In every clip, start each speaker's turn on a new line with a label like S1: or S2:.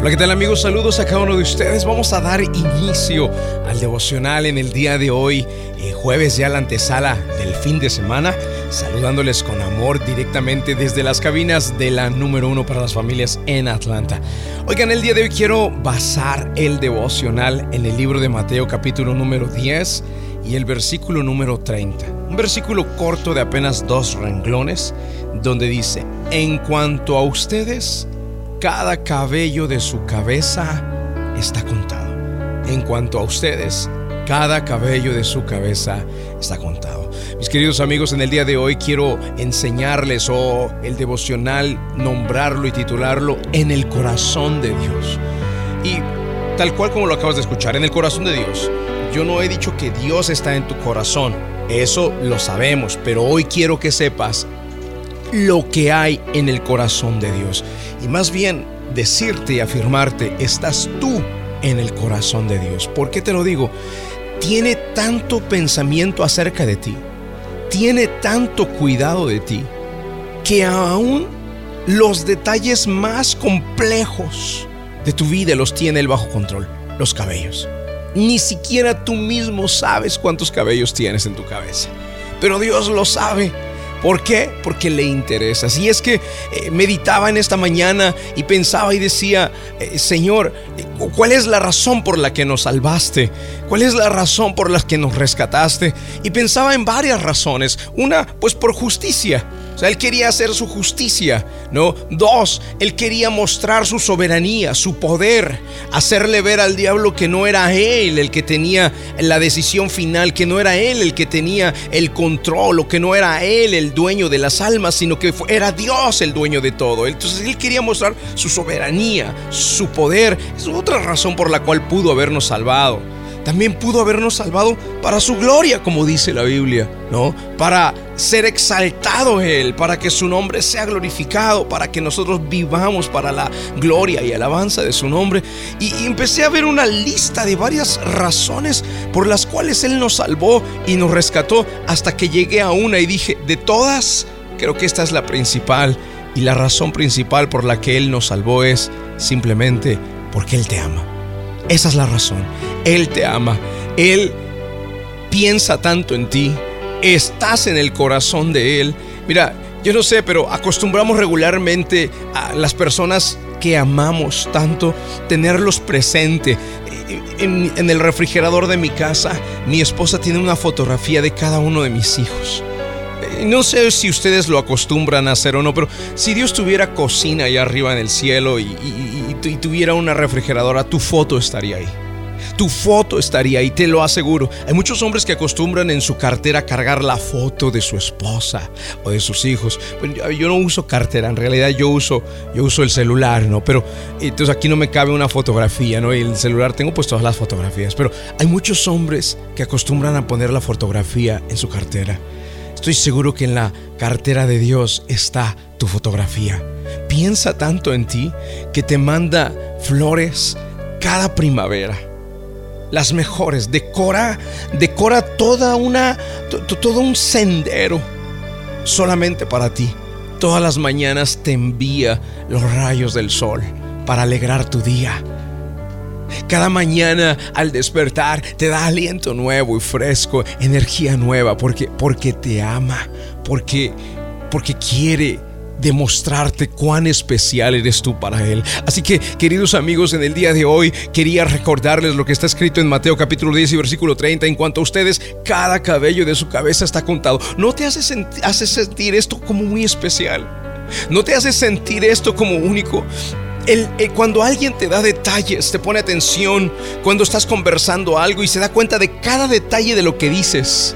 S1: Hola, ¿qué tal amigos? Saludos a cada uno de ustedes. Vamos a dar inicio al devocional en el día de hoy, eh, jueves ya la antesala del fin de semana, saludándoles con amor directamente desde las cabinas de la número uno para las familias en Atlanta. Oigan, el día de hoy quiero basar el devocional en el libro de Mateo capítulo número 10 y el versículo número 30. Un versículo corto de apenas dos renglones, donde dice, en cuanto a ustedes, cada cabello de su cabeza está contado. En cuanto a ustedes, cada cabello de su cabeza está contado. Mis queridos amigos, en el día de hoy quiero enseñarles o el devocional nombrarlo y titularlo en el corazón de Dios. Y tal cual como lo acabas de escuchar, en el corazón de Dios. Yo no he dicho que Dios está en tu corazón, eso lo sabemos, pero hoy quiero que sepas lo que hay en el corazón de Dios. Y más bien decirte y afirmarte, estás tú en el corazón de Dios. ¿Por qué te lo digo? Tiene tanto pensamiento acerca de ti, tiene tanto cuidado de ti, que aún los detalles más complejos de tu vida los tiene él bajo control, los cabellos. Ni siquiera tú mismo sabes cuántos cabellos tienes en tu cabeza, pero Dios lo sabe ¿Por qué? Porque le interesa. Si es que eh, meditaba en esta mañana y pensaba y decía, eh, Señor, eh, ¿cuál es la razón por la que nos salvaste? ¿Cuál es la razón por la que nos rescataste? Y pensaba en varias razones. Una, pues por justicia. O sea, él quería hacer su justicia, ¿no? Dos, él quería mostrar su soberanía, su poder, hacerle ver al diablo que no era él el que tenía la decisión final, que no era él el que tenía el control, o que no era él el dueño de las almas, sino que era Dios el dueño de todo. Entonces él quería mostrar su soberanía, su poder. Es otra razón por la cual pudo habernos salvado también pudo habernos salvado para su gloria, como dice la Biblia, ¿no? Para ser exaltado Él, para que su nombre sea glorificado, para que nosotros vivamos para la gloria y alabanza de su nombre. Y, empecé a ver una lista de varias razones por las cuales Él nos salvó y nos rescató hasta que llegué a una y dije, de todas, creo que esta es la principal. Y la razón principal por la que Él nos salvó es simplemente porque Él te ama. Esa es la razón. Él te ama. Él piensa tanto en ti. Estás en el corazón de Él. Mira, yo no sé, pero acostumbramos regularmente a las personas que amamos tanto tenerlos presente. En, en, el refrigerador de mi casa, mi esposa tiene una fotografía de cada uno de mis hijos. No sé si ustedes lo acostumbran a hacer o no, pero si Dios tuviera cocina allá arriba en el cielo y, y tuviera una refrigeradora, tu foto estaría ahí. Tu foto estaría ahí, te lo aseguro. Hay muchos hombres que acostumbran en su cartera cargar la foto de su esposa o de sus hijos. yo no uso cartera, en realidad yo uso, yo uso el celular, ¿no? Pero entonces aquí no me cabe una fotografía, ¿no? Y el celular tengo pues todas las fotografías. Pero hay muchos hombres que acostumbran a poner la fotografía en su cartera. Estoy seguro que en la cartera de Dios está tu fotografía. Piensa tanto en ti que te manda flores cada primavera. Las mejores, decora, decora toda una todo un sendero solamente para ti. Todas las mañanas te envía los rayos del sol para alegrar tu día cada mañana al despertar te da aliento nuevo y fresco, energía nueva, porque, porque te ama, porque, porque quiere demostrarte cuán especial eres tú para Él. Así que, queridos amigos, en el día de hoy quería recordarles lo que está escrito en Mateo capítulo 10 y versículo 30. En cuanto a ustedes, cada cabello de su cabeza está contado. ¿No te hace, hace sentir esto como muy especial? ¿No te hace sentir esto como único? Cuando alguien te da detalles, te pone atención, cuando estás conversando algo y se da cuenta de cada detalle de lo que dices,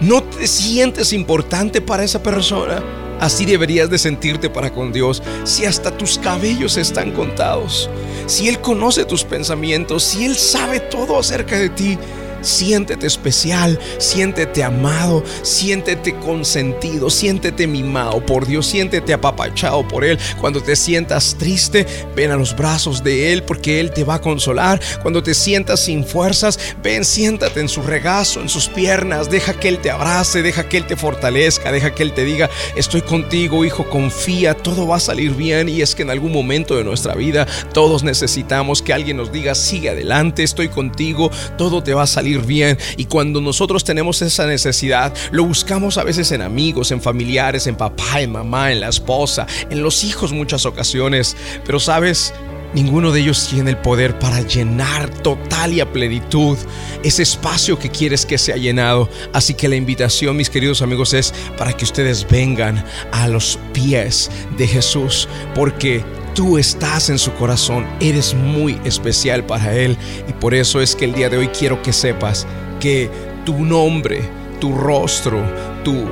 S1: no te sientes importante para esa persona. Así deberías de sentirte para con Dios si hasta tus cabellos están contados, si Él conoce tus pensamientos, si Él sabe todo acerca de ti. Siéntete especial, siéntete amado, siéntete consentido, siéntete mimado por Dios, siéntete apapachado por Él. Cuando te sientas triste, ven a los brazos de Él porque Él te va a consolar. Cuando te sientas sin fuerzas, ven, siéntate en su regazo, en sus piernas, deja que Él te abrace, deja que Él te fortalezca, deja que Él te diga, estoy contigo, hijo, confía, todo va a salir bien. Y es que en algún momento de nuestra vida todos necesitamos que alguien nos diga, sigue adelante, estoy contigo, todo te va a salir bien. Y cuando nosotros tenemos esa necesidad, lo buscamos a veces en amigos, en familiares, en papá, en mamá, en la esposa, en los hijos muchas ocasiones. Pero sabes, Ninguno de ellos tiene el poder para llenar total y a plenitud ese espacio que quieres que sea llenado. Así que la invitación, mis queridos amigos, es para que ustedes vengan a los pies de Jesús, porque tú estás en su corazón, eres muy especial para Él. Y por eso es que el día de hoy quiero que sepas que tu nombre, tu rostro, tu,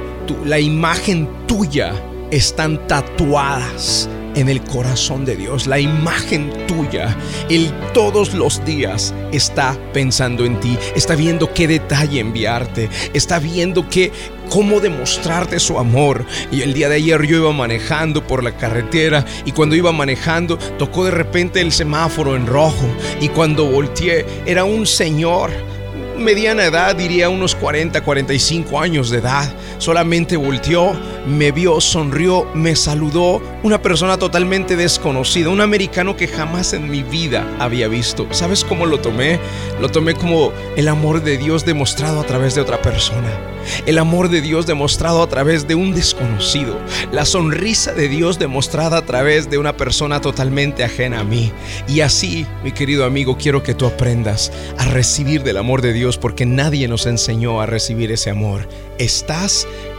S1: la imagen tuya están tatuadas en el corazón de Dios. La imagen tuya, Él todos los días está pensando en ti, está viendo qué detalle enviarte, está viendo qué, cómo demostrarte su amor. Y el día de ayer yo iba manejando por la carretera y cuando iba manejando tocó de repente el semáforo en rojo y cuando volteé era un señor mediana edad, diría unos 40, 45 años de edad. Solamente volteó, me vio, sonrió, me saludó. Una persona totalmente desconocida, un americano que jamás en mi vida había visto. ¿Sabes cómo lo tomé? Lo tomé como el amor de Dios demostrado a través de otra persona. El amor de Dios demostrado a través de un desconocido. La sonrisa de Dios demostrada a través de una persona totalmente ajena a mí. Y así, mi querido amigo, quiero que tú aprendas a recibir del amor de Dios porque nadie nos enseñó a recibir ese amor. Estás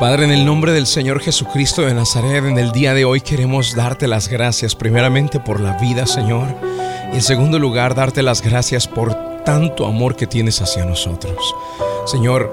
S1: Padre, en el nombre del Señor Jesucristo de Nazaret, en el día de hoy queremos darte las gracias primeramente por la vida, Señor, y en segundo lugar darte las gracias por tanto amor que tienes hacia nosotros. Señor,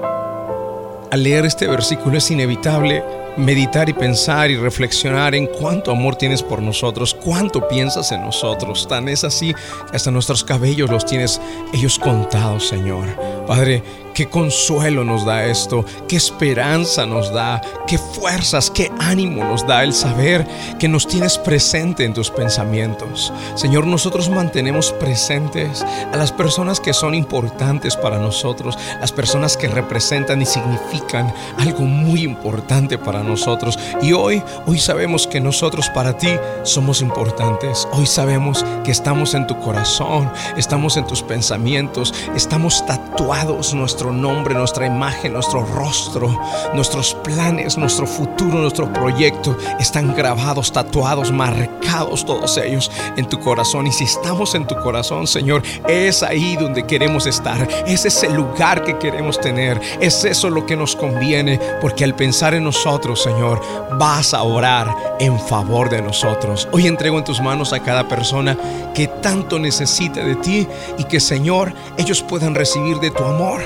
S1: al leer este versículo es inevitable meditar y pensar y reflexionar en cuánto amor tienes por nosotros, cuánto piensas en nosotros. Tan es así que hasta nuestros cabellos los tienes ellos contados, Señor. Padre, qué consuelo nos da esto, qué esperanza nos da, qué fuerzas, qué ánimo nos da el saber que nos tienes presente en tus pensamientos. Señor, nosotros mantenemos presentes a las personas que son importantes para nosotros, las personas que representan y significan algo muy importante para nosotros. Y hoy, hoy sabemos que nosotros para ti somos importantes. Hoy sabemos que estamos en tu corazón, estamos en tus pensamientos, estamos tatuados nuestro nombre, nuestra imagen, nuestro rostro, nuestros planes, nuestro futuro, nuestro proyecto están grabados, tatuados, marcados todos ellos en tu corazón. Y si estamos en tu corazón, Señor, es ahí donde queremos estar. Es ese lugar que queremos tener. Es eso lo que nos conviene, porque al pensar en nosotros, Señor, vas a orar en favor de nosotros. Hoy entrego en tus manos a cada persona que tanto necesita de ti y que, Señor, ellos puedan recibir de tu amor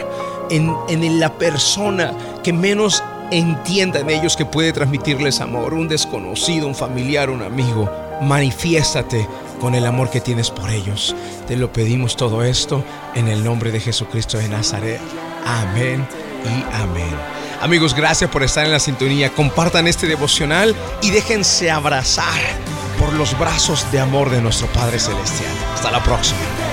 S1: en, la persona que menos entienda en ellos que puede transmitirles amor, un desconocido, un familiar, un amigo. Manifiéstate con el amor que tienes por ellos. Te lo pedimos todo esto en el nombre de Jesucristo de Nazaret. Amén y amén. Amigos, gracias por estar en la sintonía. Compartan este devocional y déjense abrazar por los brazos de amor de nuestro Padre Celestial. Hasta la próxima.